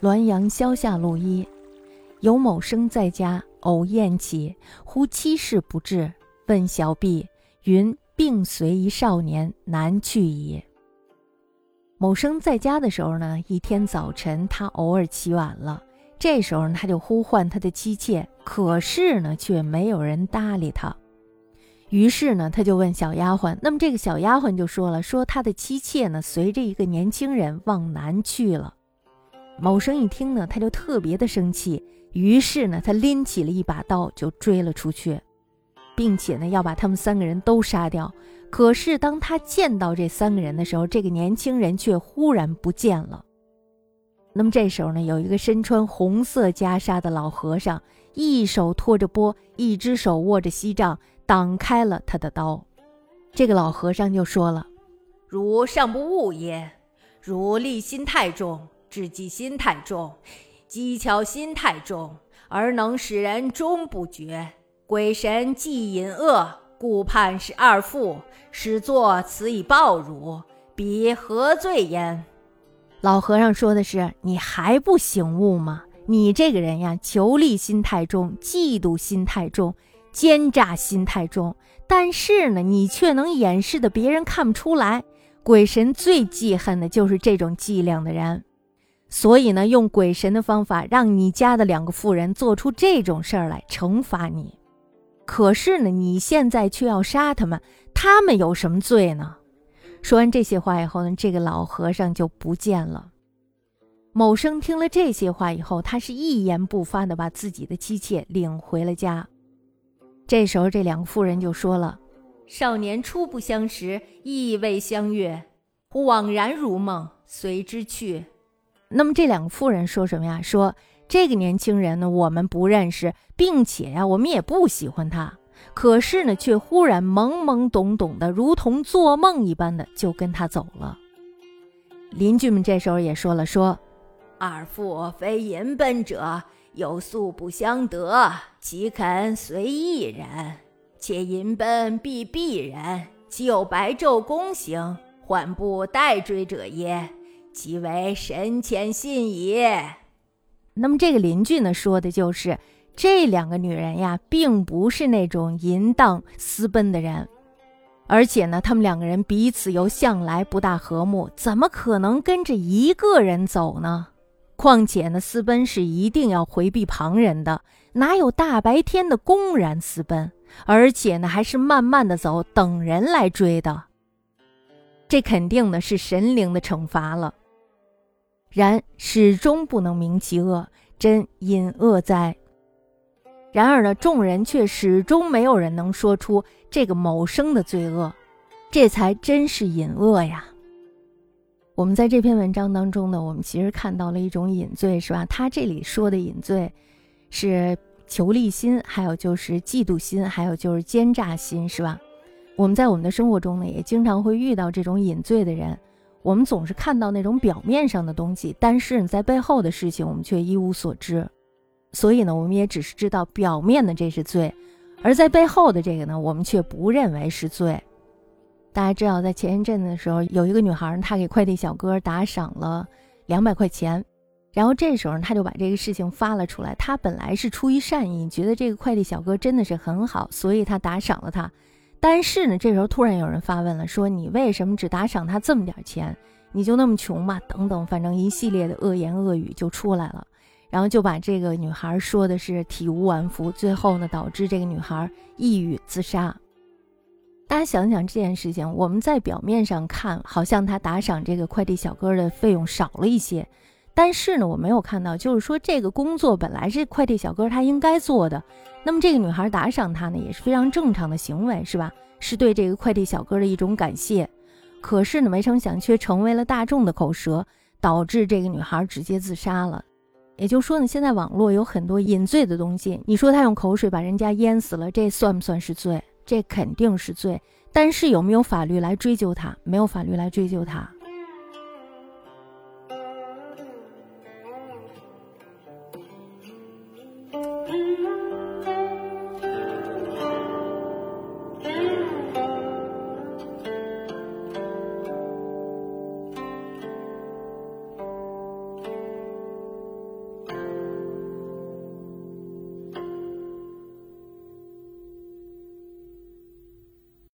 滦阳萧下路一，有某生在家，偶宴起，忽妻事不至，问小婢，云病随一少年，难去矣。某生在家的时候呢，一天早晨他偶尔起晚了，这时候呢他就呼唤他的妻妾，可是呢，却没有人搭理他。于是呢，他就问小丫鬟，那么这个小丫鬟就说了，说他的妻妾呢，随着一个年轻人往南去了。某生一听呢，他就特别的生气，于是呢，他拎起了一把刀就追了出去，并且呢，要把他们三个人都杀掉。可是当他见到这三个人的时候，这个年轻人却忽然不见了。那么这时候呢，有一个身穿红色袈裟的老和尚，一手托着钵，一只手握着锡杖，挡开了他的刀。这个老和尚就说了：“汝尚不悟也，汝立心太重。”智计心太重，机巧心太重，而能使人终不觉。鬼神既隐恶，故判是二父，始作此以报汝，彼何罪焉？老和尚说的是：你还不醒悟吗？你这个人呀，求利心太重，嫉妒心太重，奸诈心太重。但是呢，你却能掩饰的别人看不出来。鬼神最记恨的就是这种伎俩的人。所以呢，用鬼神的方法，让你家的两个妇人做出这种事儿来惩罚你。可是呢，你现在却要杀他们，他们有什么罪呢？说完这些话以后呢，这个老和尚就不见了。某生听了这些话以后，他是一言不发的把自己的妻妾领回了家。这时候，这两个妇人就说了：“少年初不相识，亦未相悦，忽惘然如梦，随之去。”那么这两个妇人说什么呀？说这个年轻人呢，我们不认识，并且呀，我们也不喜欢他。可是呢，却忽然懵懵懂懂的，如同做梦一般的就跟他走了。邻居们这时候也说了：“说二父非淫奔者，有素不相得，岂肯随一人？且淫奔必必人，岂有白昼公行，缓步待追者耶？”即为神前信矣。那么这个邻居呢，说的就是这两个女人呀，并不是那种淫荡私奔的人，而且呢，他们两个人彼此又向来不大和睦，怎么可能跟着一个人走呢？况且呢，私奔是一定要回避旁人的，哪有大白天的公然私奔？而且呢，还是慢慢的走，等人来追的。这肯定呢是神灵的惩罚了。然始终不能明其恶，真隐恶哉！然而呢，众人却始终没有人能说出这个某生的罪恶，这才真是隐恶呀。我们在这篇文章当中呢，我们其实看到了一种隐罪，是吧？他这里说的隐罪，是求利心，还有就是嫉妒心，还有就是奸诈心，是吧？我们在我们的生活中呢，也经常会遇到这种隐罪的人。我们总是看到那种表面上的东西，但是在背后的事情我们却一无所知。所以呢，我们也只是知道表面的这是罪，而在背后的这个呢，我们却不认为是罪。大家知道，在前一阵子的时候，有一个女孩，她给快递小哥打赏了两百块钱，然后这时候她就把这个事情发了出来。她本来是出于善意，觉得这个快递小哥真的是很好，所以她打赏了他。但是呢，这时候突然有人发问了，说你为什么只打赏他这么点钱？你就那么穷吗？等等，反正一系列的恶言恶语就出来了，然后就把这个女孩说的是体无完肤，最后呢，导致这个女孩抑郁自杀。大家想想这件事情，我们在表面上看，好像他打赏这个快递小哥的费用少了一些。但是呢，我没有看到，就是说这个工作本来是快递小哥他应该做的，那么这个女孩打赏他呢，也是非常正常的行为，是吧？是对这个快递小哥的一种感谢。可是呢，没成想却成为了大众的口舌，导致这个女孩直接自杀了。也就是说呢，现在网络有很多隐罪的东西，你说他用口水把人家淹死了，这算不算是罪？这肯定是罪。但是有没有法律来追究他？没有法律来追究他。